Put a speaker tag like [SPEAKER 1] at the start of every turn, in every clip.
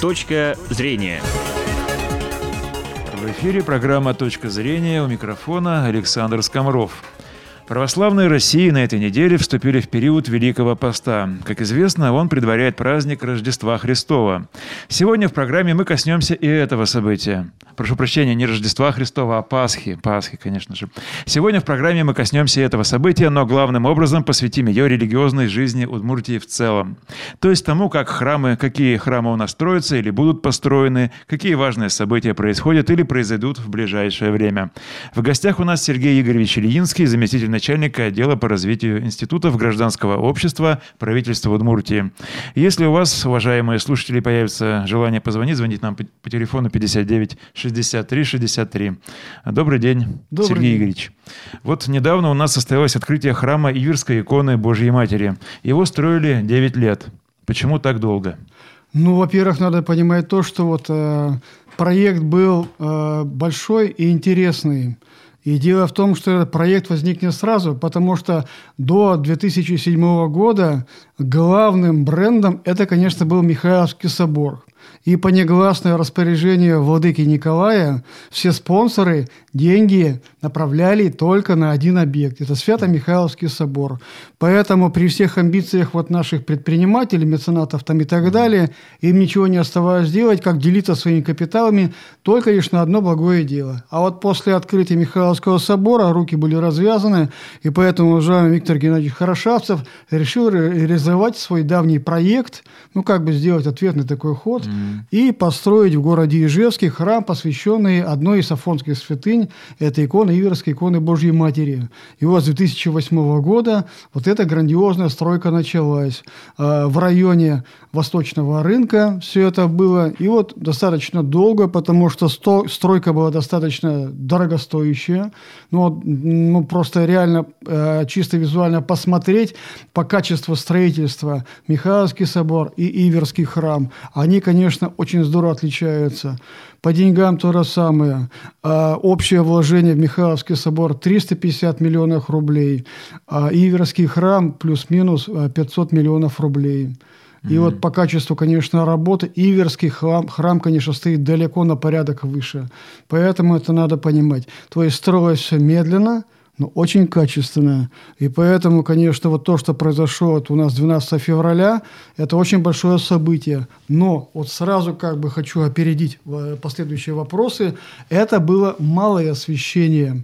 [SPEAKER 1] Точка зрения.
[SPEAKER 2] В эфире программа «Точка зрения» у микрофона Александр Скомров. Православные России на этой неделе вступили в период Великого Поста. Как известно, он предваряет праздник Рождества Христова. Сегодня в программе мы коснемся и этого события. Прошу прощения, не Рождества Христова, а Пасхи. Пасхи, конечно же. Сегодня в программе мы коснемся этого события, но главным образом посвятим ее религиозной жизни Удмуртии в целом. То есть тому, как храмы, какие храмы у нас строятся или будут построены, какие важные события происходят или произойдут в ближайшее время. В гостях у нас Сергей Игоревич Ильинский, заместитель начальника отдела по развитию институтов гражданского общества правительства Удмуртии. Если у вас, уважаемые слушатели, появится желание позвонить, звонить нам по, по телефону 59 63 63. Добрый день,
[SPEAKER 3] Добрый
[SPEAKER 2] Сергей
[SPEAKER 3] день.
[SPEAKER 2] Игоревич. Вот недавно у нас состоялось открытие храма Иверской иконы Божьей Матери. Его строили 9 лет. Почему так долго?
[SPEAKER 3] Ну, во-первых, надо понимать то, что вот э, проект был э, большой и интересный. И дело в том, что этот проект возник не сразу, потому что до 2007 года главным брендом это, конечно, был Михайловский собор. И по негласному распоряжению владыки Николая все спонсоры деньги направляли только на один объект. Это Свято-Михайловский собор. Поэтому при всех амбициях вот наших предпринимателей, меценатов там и так далее, им ничего не оставалось делать, как делиться своими капиталами только лишь на одно благое дело. А вот после открытия Михайловского собора руки были развязаны, и поэтому уважаемый Виктор Геннадьевич Хорошавцев решил ре- реализовать свой давний проект, ну как бы сделать ответный такой ход, и построить в городе Ижевске храм, посвященный одной из афонских святынь, это икона Иверской иконы Божьей Матери. И вот с 2008 года вот эта грандиозная стройка началась. Э, В районе Восточного рынка все это было. И вот достаточно долго, потому что сто- стройка была достаточно дорогостоящая. Ну, ну просто реально э, чисто визуально посмотреть по качеству строительства Михайловский собор и Иверский храм, они, конечно, очень здорово отличаются. По деньгам то же самое. А, общее вложение в Михайловский собор 350 миллионов рублей, а Иверский храм плюс-минус а, 500 миллионов рублей. И вот по качеству, конечно, работы Иверский храм, храм, конечно, стоит далеко на порядок выше. Поэтому это надо понимать. То есть строилось все медленно, но очень качественно. И поэтому, конечно, вот то, что произошло вот у нас 12 февраля, это очень большое событие. Но вот сразу как бы хочу опередить э, последующие вопросы. Это было малое освещение.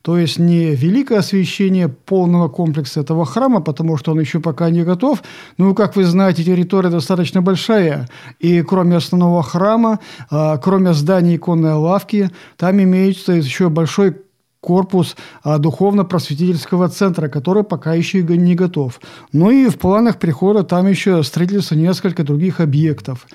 [SPEAKER 3] То есть не великое освещение полного комплекса этого храма, потому что он еще пока не готов. Ну, как вы знаете, территория достаточно большая. И кроме основного храма, а, кроме здания иконной лавки, там имеется еще большой корпус а, духовно-просветительского центра, который пока еще не готов. Ну и в планах прихода там еще строительство несколько других объектов.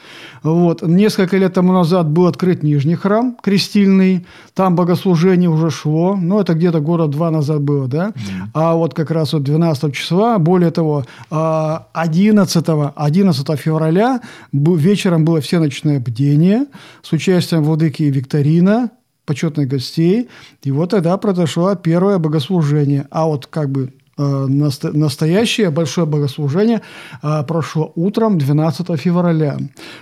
[SPEAKER 3] Вот. Несколько лет тому назад был открыт Нижний храм, крестильный. Там богослужение уже шло. Ну, это где-то года два назад было, да? А вот как раз вот 12 числа, более того, а, 11, 11 февраля вечером было всеночное бдение с участием владыки Викторина, почетных гостей. И вот тогда произошло первое богослужение. А вот как бы настоящее большое богослужение э, прошло утром 12 февраля.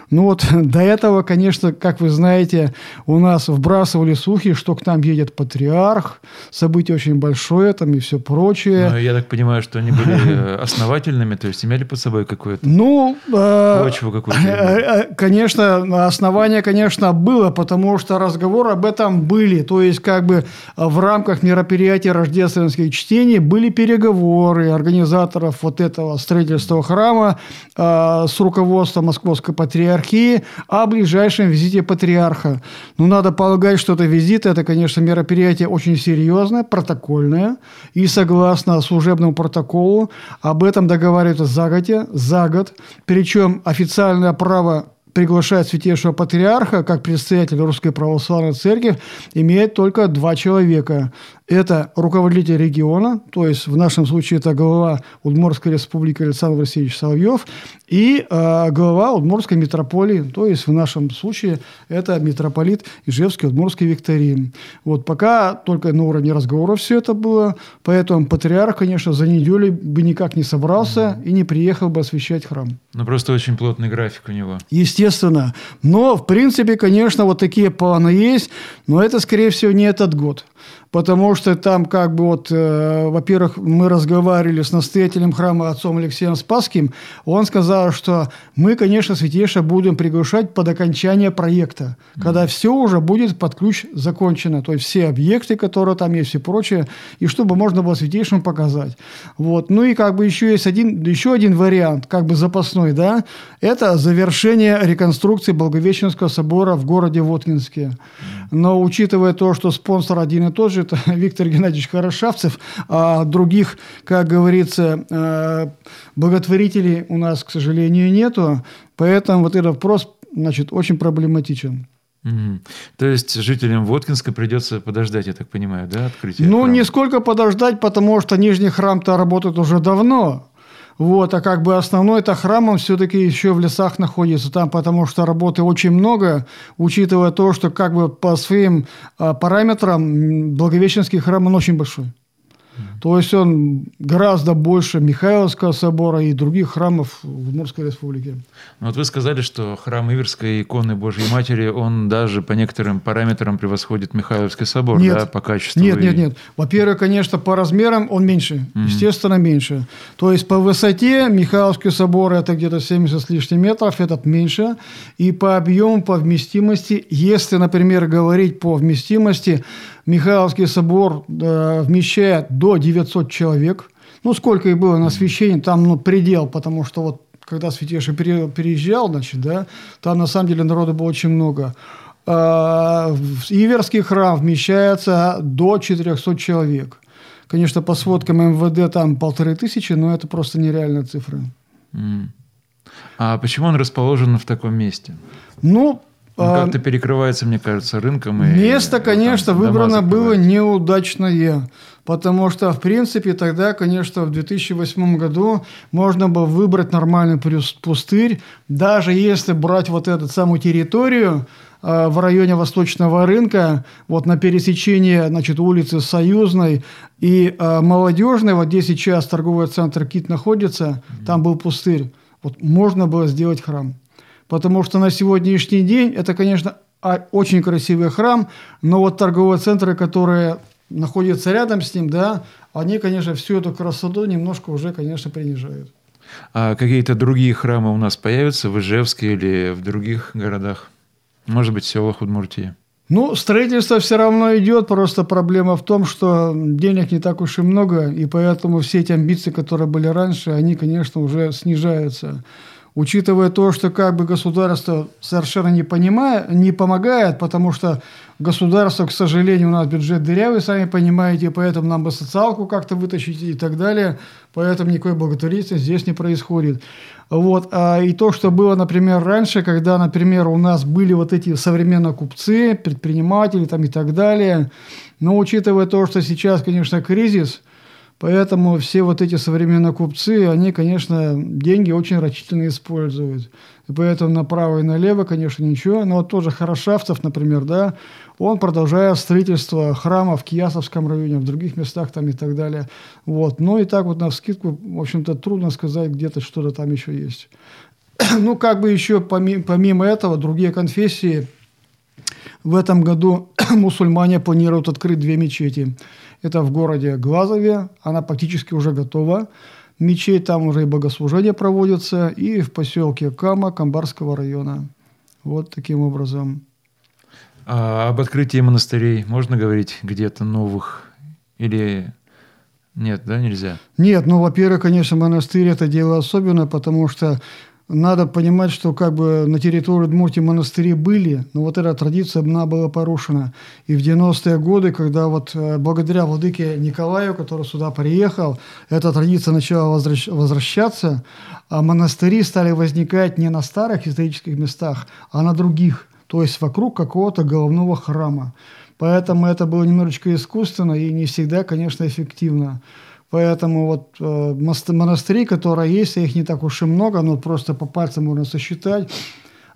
[SPEAKER 3] Ну вот до этого, конечно, как вы знаете, у нас вбрасывали слухи, что к нам едет патриарх, событие очень большое там и все прочее.
[SPEAKER 2] Ну, я так понимаю, что они были э, основательными, то есть имели под собой какое-то
[SPEAKER 3] Ну, э,
[SPEAKER 2] почву какую-то.
[SPEAKER 3] Э, э, Конечно, основание, конечно, было, потому что разговоры об этом были. То есть, как бы э, в рамках мероприятия рождественских чтений были переговоры организаторов вот этого строительства храма э, с руководством Московской патриархии о ближайшем визите патриарха. Ну, надо полагать, что это визит, это, конечно, мероприятие очень серьезное, протокольное. И согласно служебному протоколу об этом договариваются загодя, за год. Причем официальное право приглашает святейшего патриарха как предстоятеля Русской Православной Церкви имеет только два человека. Это руководитель региона, то есть в нашем случае это глава Удмуртской республики Александр Васильевич Соловьев, и э, глава Удмуртской митрополии, то есть в нашем случае это митрополит Ижевский Удмуртский Викторин. Вот пока только на уровне разговоров все это было, поэтому патриарх, конечно, за неделю бы никак не собрался и не приехал бы освещать храм.
[SPEAKER 2] Ну, просто очень плотный график у него.
[SPEAKER 3] Естественно. Но, в принципе, конечно, вот такие планы есть, но это, скорее всего, не этот год потому что там как бы вот, э, во-первых, мы разговаривали с настоятелем храма отцом Алексеем Спасским, он сказал, что мы, конечно, святейше будем приглашать под окончание проекта, mm-hmm. когда все уже будет под ключ закончено, то есть все объекты, которые там есть и прочее, и чтобы можно было святейшим показать. Вот. Ну и как бы еще есть один, еще один вариант, как бы запасной, да, это завершение реконструкции Благовещенского собора в городе Воткинске. Но учитывая то, что спонсор один и тот же, это Виктор Геннадьевич Хорошавцев, а других, как говорится, э, благотворителей у нас, к сожалению, нету. Поэтому вот этот вопрос значит, очень проблематичен.
[SPEAKER 2] Угу. То есть жителям Воткинска придется подождать, я так понимаю, да, открытие?
[SPEAKER 3] Ну, храма? не сколько подождать, потому что Нижний храм-то работает уже давно. Вот, а как бы основной это храм, он все-таки еще в лесах находится там, потому что работы очень много, учитывая то, что как бы по своим а, параметрам Благовещенский храм, он очень большой. То есть он гораздо больше Михайловского собора и других храмов в Удмуртской республике.
[SPEAKER 2] Ну, вот вы сказали, что храм Иверской иконы Божьей Матери, он даже по некоторым параметрам превосходит Михайловский собор,
[SPEAKER 3] нет,
[SPEAKER 2] да, по качеству?
[SPEAKER 3] Нет, и... нет, нет. Во-первых, конечно, по размерам он меньше, mm-hmm. естественно, меньше. То есть по высоте Михайловский собор это где-то 70 с лишним метров, этот меньше. И по объему, по вместимости, если, например, говорить по вместимости, Михайловский собор э, вмещает до 900 человек. Ну, сколько и было на освящении, там ну, предел, потому что вот когда Святейший переезжал, значит, да, там на самом деле народу было очень много. А, Иверский храм вмещается до 400 человек. Конечно, по сводкам МВД там полторы тысячи, но это просто нереальная цифра.
[SPEAKER 2] А почему он расположен в таком месте?
[SPEAKER 3] Ну,
[SPEAKER 2] как-то перекрывается, мне кажется, рынком. И,
[SPEAKER 3] Место, конечно, там, выбрано было неудачное. Потому что, в принципе, тогда, конечно, в 2008 году можно было выбрать нормальный пустырь. Даже если брать вот эту самую территорию, а, в районе Восточного рынка, вот на пересечении значит, улицы Союзной и э, Молодежной, вот где сейчас торговый центр КИТ находится, mm-hmm. там был пустырь. Вот можно было сделать храм. Потому что на сегодняшний день это, конечно, очень красивый храм, но вот торговые центры, которые находятся рядом с ним, да, они, конечно, всю эту красоту немножко уже, конечно, принижают.
[SPEAKER 2] А какие-то другие храмы у нас появятся в Ижевске или в других городах? Может быть, в селах Удмуртии?
[SPEAKER 3] Ну, строительство все равно идет, просто проблема в том, что денег не так уж и много, и поэтому все эти амбиции, которые были раньше, они, конечно, уже снижаются учитывая то, что как бы государство совершенно не, понимает, не помогает, потому что государство, к сожалению, у нас бюджет дырявый, сами понимаете, поэтому нам бы социалку как-то вытащить и так далее, поэтому никакой благотворительности здесь не происходит. Вот. А и то, что было, например, раньше, когда, например, у нас были вот эти современные купцы, предприниматели там и так далее, но учитывая то, что сейчас, конечно, кризис – Поэтому все вот эти современные купцы, они, конечно, деньги очень рачительно используют. И поэтому направо и налево, конечно, ничего. Но вот тоже Хорошавцев, например, да, он продолжает строительство храма в Киясовском районе, в других местах там и так далее. Вот. Ну и так вот на вскидку, в общем-то, трудно сказать, где-то что-то там еще есть. ну, как бы еще помимо, помимо этого, другие конфессии в этом году мусульмане планируют открыть две мечети – это в городе Глазове, она практически уже готова. Мечеть там уже и богослужения проводятся, и в поселке Кама Камбарского района. Вот таким образом.
[SPEAKER 2] А об открытии монастырей можно говорить где-то новых? Или нет, да, нельзя?
[SPEAKER 3] Нет, ну, во-первых, конечно, монастырь – это дело особенное, потому что надо понимать, что как бы на территории Удмуртии монастыри были, но вот эта традиция она была порушена. И в 90-е годы, когда вот э, благодаря владыке Николаю, который сюда приехал, эта традиция начала возвращ возвращаться, а монастыри стали возникать не на старых исторических местах, а на других, то есть вокруг какого-то головного храма. Поэтому это было немножечко искусственно и не всегда, конечно, эффективно. Поэтому вот э, монастыри, которые есть, их не так уж и много, но просто по пальцам можно сосчитать.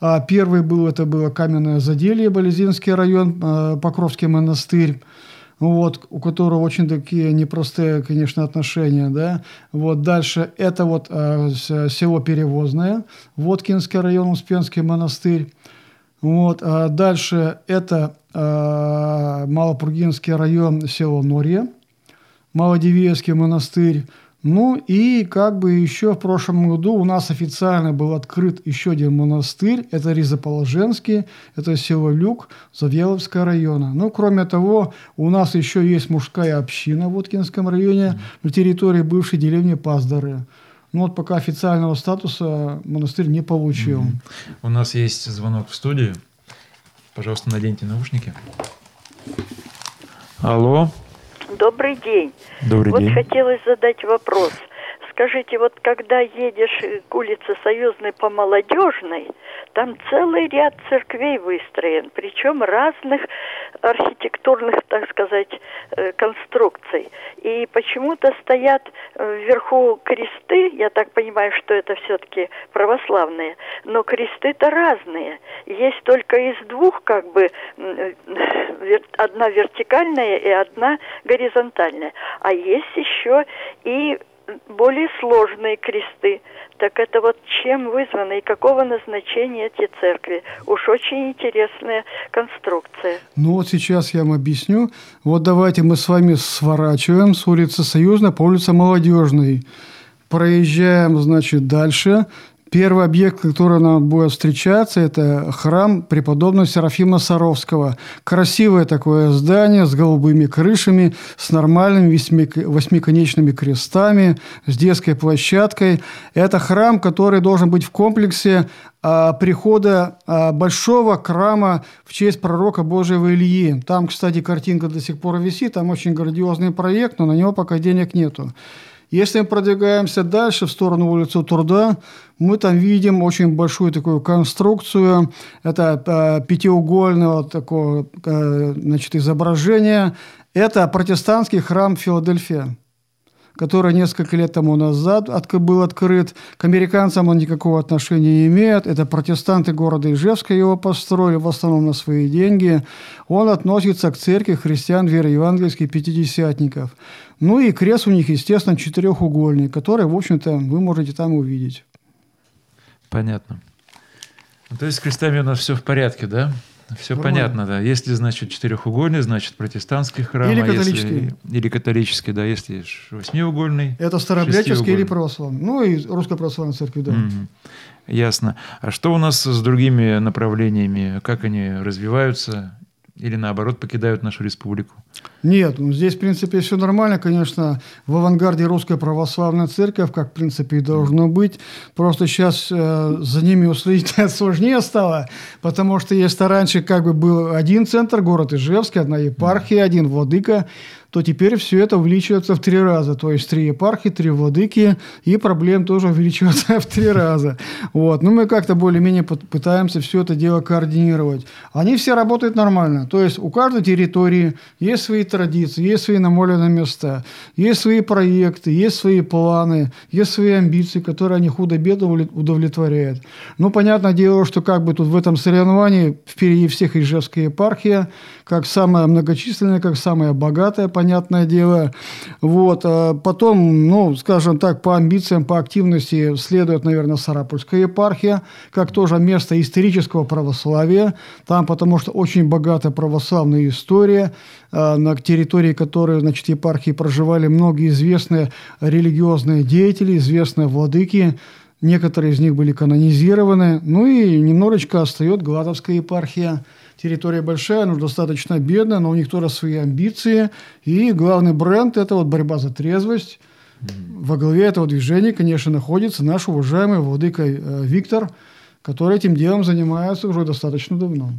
[SPEAKER 3] А первый был, это было Каменное Заделье, Болезинский район, э, Покровский монастырь вот, у которого очень такие непростые, конечно, отношения, да. Вот дальше это вот э, село Перевозное, Воткинский район, Успенский монастырь. Вот, а дальше это э, Малопургинский район, село Норье, Малодевиевский монастырь. Ну и как бы еще в прошлом году у нас официально был открыт еще один монастырь. Это Ризоположенский, это село Люк Завьяловского района. Ну, кроме того, у нас еще есть мужская община в Уткинском районе на территории бывшей деревни Паздары. Ну вот пока официального статуса монастырь не получил.
[SPEAKER 2] Mm-hmm. У нас есть звонок в студию. Пожалуйста, наденьте наушники. Алло.
[SPEAKER 1] Добрый день.
[SPEAKER 2] Добрый
[SPEAKER 1] вот
[SPEAKER 2] день.
[SPEAKER 1] хотелось задать вопрос. Скажите, вот когда едешь к улице Союзной по Молодежной, там целый ряд церквей выстроен, причем разных архитектурных, так сказать, э, конструкций. И почему-то стоят э, вверху кресты, я так понимаю, что это все-таки православные, но кресты-то разные. Есть только из двух, как бы, э, одна вертикальная и одна горизонтальная. А есть еще и более сложные кресты. Так это вот чем вызвано и какого назначения эти церкви? Уж очень интересная конструкция.
[SPEAKER 3] Ну вот сейчас я вам объясню. Вот давайте мы с вами сворачиваем с улицы Союзной по улице Молодежной. Проезжаем, значит, дальше. Первый объект, который нам будет встречаться, это храм преподобного Серафима Саровского. Красивое такое здание с голубыми крышами, с нормальными восьмиконечными крестами, с детской площадкой. Это храм, который должен быть в комплексе а, прихода а, большого храма в честь пророка Божьего Ильи. Там, кстати, картинка до сих пор висит, там очень грандиозный проект, но на него пока денег нету. Если мы продвигаемся дальше в сторону улицы Труда, мы там видим очень большую такую конструкцию. Это э, пятиугольное вот такое э, значит, изображение. Это протестантский храм Филадельфия который несколько лет тому назад был открыт. К американцам он никакого отношения не имеет. Это протестанты города Ижевска его построили, в основном на свои деньги. Он относится к церкви христиан веры евангельских пятидесятников. Ну и крест у них, естественно, четырехугольный, который, в общем-то, вы можете там увидеть.
[SPEAKER 2] Понятно. Ну, то есть с крестами у нас все в порядке, да? Все Нормально. понятно, да. Если, значит, четырехугольный, значит, протестантский храм.
[SPEAKER 3] Или католический. Если,
[SPEAKER 2] или католический, да. Если восьмиугольный.
[SPEAKER 3] Это старообрядческий или православный. Ну, и русская православная церковь, да.
[SPEAKER 2] Угу. Ясно. А что у нас с другими направлениями? Как они развиваются? Или наоборот покидают нашу республику?
[SPEAKER 3] Нет, ну, здесь, в принципе, все нормально. Конечно, в авангарде русская православная церковь, как, в принципе, и должно быть. Просто сейчас э, за ними уследить сложнее стало, потому что если раньше как бы был один центр, город Ижевский, одна епархия, один владыка, то теперь все это увеличивается в три раза. То есть три епархии, три владыки, и проблем тоже увеличиваются в три раза. Вот. Но ну, мы как-то более-менее пытаемся все это дело координировать. Они все работают нормально. То есть у каждой территории есть свои традиции, есть свои намоленные места, есть свои проекты, есть свои планы, есть свои амбиции, которые они худо-бедно удовлетворяют. Ну, понятное дело, что как бы тут в этом соревновании впереди всех Ижевская епархия, как самая многочисленная, как самая богатая, понятное дело. Вот. А потом, ну, скажем так, по амбициям, по активности следует, наверное, Сарапульская епархия, как тоже место исторического православия. Там, потому что очень богатая православная история, а, на территории которой, значит, епархии проживали многие известные религиозные деятели, известные владыки, Некоторые из них были канонизированы. Ну и немножечко остается Гладовская епархия – территория большая, но достаточно бедная, но у них тоже свои амбиции. И главный бренд – это вот борьба за трезвость. Во главе этого движения, конечно, находится наш уважаемый владыка э, Виктор, который этим делом занимается уже достаточно давно.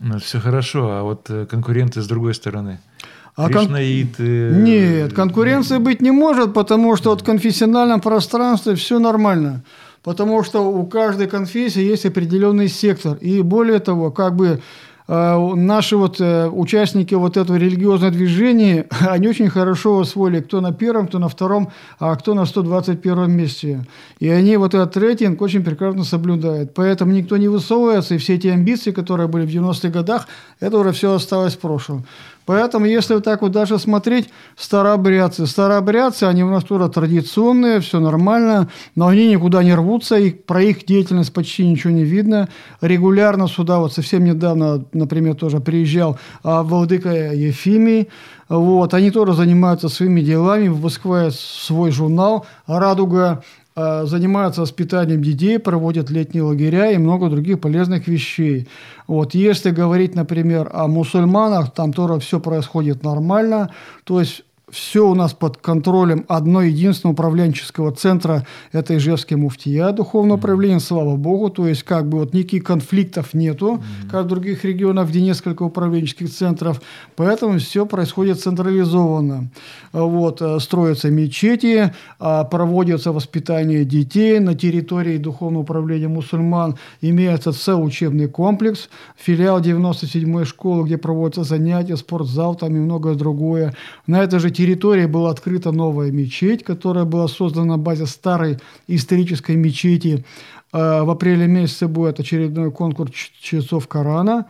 [SPEAKER 2] Ну, все хорошо, а вот э, конкуренты с другой стороны – а
[SPEAKER 3] Кришнаиты... Кон... Нет, конкуренции быть не может, потому что вот в конфессиональном пространстве все нормально. Потому что у каждой конфессии есть определенный сектор. И более того, как бы э, наши вот э, участники вот этого религиозного движения, они очень хорошо освоили, кто на первом, кто на втором, а кто на 121 месте. И они вот этот рейтинг очень прекрасно соблюдают. Поэтому никто не высовывается, и все эти амбиции, которые были в 90-х годах, это уже все осталось в прошлом. Поэтому, если вот так вот даже смотреть, старообрядцы, старообрядцы, они у нас тоже традиционные, все нормально, но они никуда не рвутся, и про их деятельность почти ничего не видно. Регулярно сюда, вот совсем недавно, например, тоже приезжал а, Владыка Ефимий, вот, они тоже занимаются своими делами, выпускают свой журнал «Радуга», занимаются воспитанием детей, проводят летние лагеря и много других полезных вещей. Вот, если говорить, например, о мусульманах, там тоже все происходит нормально, то есть все у нас под контролем одного единственного управленческого центра, это Ижевский муфтия, духовное управление, слава богу, то есть как бы вот никаких конфликтов нету, как в других регионах, где несколько управленческих центров, поэтому все происходит централизованно. Вот, э, строятся мечети, а, проводится воспитание детей на территории духовного управления мусульман, имеется целый учебный комплекс, филиал 97-й школы, где проводятся занятия, спортзал там и многое другое. На этой же территории была открыта новая мечеть, которая была создана на базе старой исторической мечети. Э, в апреле месяце будет очередной конкурс чтецов Корана.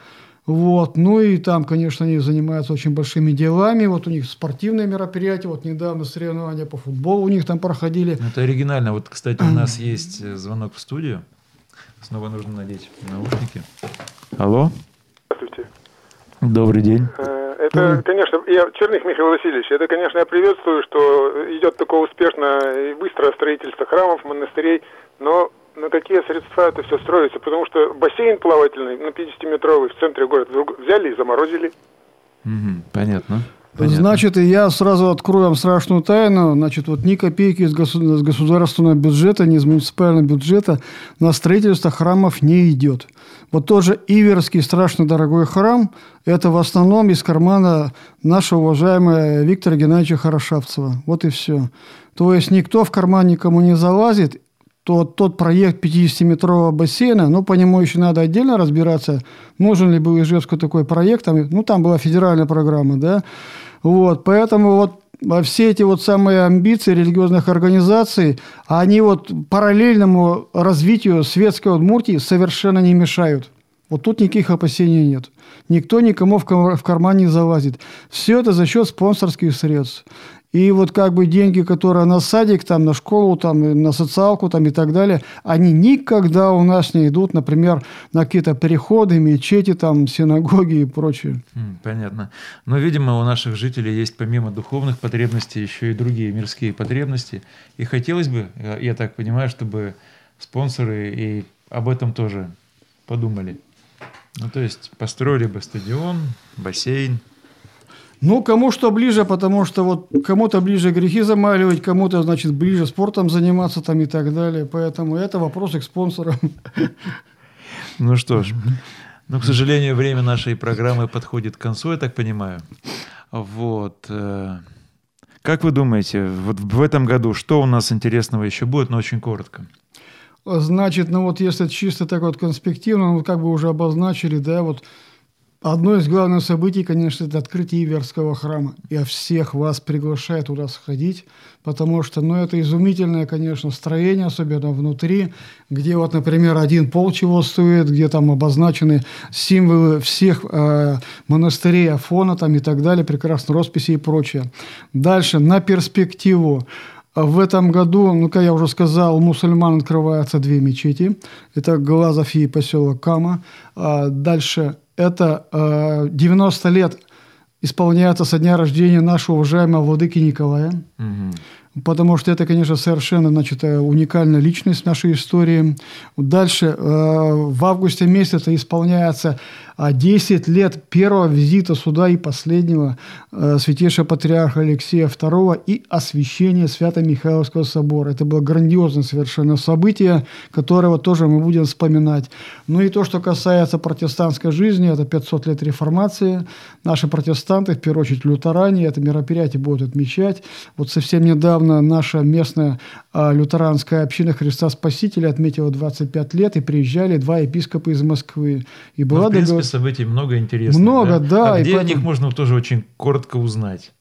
[SPEAKER 3] Вот. Ну и там, конечно, они занимаются очень большими делами. Вот у них спортивные мероприятия. Вот недавно соревнования по футболу у них там проходили.
[SPEAKER 2] Это оригинально. Вот, кстати, у нас есть э, звонок в студию. Снова нужно надеть наушники. Алло.
[SPEAKER 4] Здравствуйте.
[SPEAKER 2] Добрый день.
[SPEAKER 4] Э, это, конечно, я Черных Михаил Васильевич, это, конечно, я приветствую, что идет такое успешно и быстрое строительство храмов, монастырей, но на какие средства это все строится? Потому что бассейн плавательный, на 50-метровый, в центре города взяли и заморозили.
[SPEAKER 2] Угу, понятно.
[SPEAKER 3] Понятно. Значит, я сразу открою вам страшную тайну. Значит, вот ни копейки из государственного бюджета, ни из муниципального бюджета на строительство храмов не идет. Вот тот же Иверский страшно дорогой храм, это в основном из кармана нашего уважаемого Виктора Геннадьевича Хорошавцева. Вот и все. То есть никто в карман никому не залазит, то тот проект 50-метрового бассейна, ну, по нему еще надо отдельно разбираться, нужен ли был Ижевску такой проект, там, ну, там была федеральная программа, да, вот, поэтому вот все эти вот самые амбиции религиозных организаций, они вот параллельному развитию светской Удмуртии совершенно не мешают. Вот тут никаких опасений нет. Никто никому в карман не залазит. Все это за счет спонсорских средств. И вот как бы деньги, которые на садик, там, на школу, там, на социалку там, и так далее, они никогда у нас не идут, например, на какие-то переходы, мечети, там, синагоги и прочее.
[SPEAKER 2] Понятно. Но, видимо, у наших жителей есть помимо духовных потребностей еще и другие мирские потребности. И хотелось бы, я так понимаю, чтобы спонсоры и об этом тоже подумали. Ну, то есть построили бы стадион, бассейн,
[SPEAKER 3] ну, кому что ближе, потому что вот кому-то ближе грехи замаливать, кому-то, значит, ближе спортом заниматься там и так далее. Поэтому это вопросы к спонсорам.
[SPEAKER 2] Ну что ж, ну, к сожалению, время нашей программы подходит к концу, я так понимаю. Вот. Э, как вы думаете, вот в этом году что у нас интересного еще будет, но очень коротко?
[SPEAKER 3] Значит, ну вот если чисто так вот конспективно, ну, как бы уже обозначили, да, вот Одно из главных событий, конечно, это открытие Иверского храма. Я всех вас приглашаю туда сходить, потому что, ну, это изумительное, конечно, строение, особенно внутри, где вот, например, один пол чего стоит, где там обозначены символы всех э, монастырей Афона там и так далее, прекрасные росписи и прочее. Дальше, на перспективу. В этом году, ну, как я уже сказал, мусульман открываются две мечети. Это Глазов и поселок Кама. А дальше это э, 90 лет исполняется со дня рождения нашего уважаемого владыки Николая. Угу потому что это, конечно, совершенно значит, э, уникальная личность в нашей истории. Дальше, э, в августе месяце исполняется 10 лет первого визита сюда и последнего э, святейшего патриарха Алексея II и освящения Свято-Михайловского собора. Это было грандиозное совершенно событие, которого тоже мы будем вспоминать. Ну и то, что касается протестантской жизни, это 500 лет реформации. Наши протестанты, в первую очередь лютеране, это мероприятие будут отмечать. Вот совсем недавно недавно наша местная а, лютеранская община Христа Спасителя отметила 25 лет, и приезжали два епископа из Москвы.
[SPEAKER 2] И была ну, в принципе, договор... событий много интересных.
[SPEAKER 3] Много, да. да
[SPEAKER 2] а где поэтому... о них можно тоже очень коротко узнать?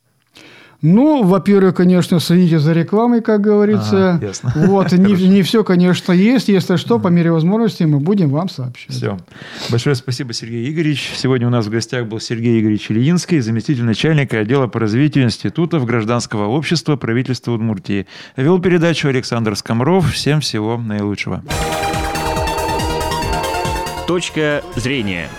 [SPEAKER 3] Ну, во-первых, конечно, следите за рекламой, как говорится. А, ясно. Вот, не, не все, конечно, есть. Если что, по мере возможности мы будем вам сообщать.
[SPEAKER 2] Все. Большое спасибо, Сергей Игоревич. Сегодня у нас в гостях был Сергей Игоревич Ильинский, заместитель начальника отдела по развитию институтов гражданского общества правительства Удмуртии. Вел передачу Александр Скомров. Всем всего наилучшего.
[SPEAKER 5] Точка зрения.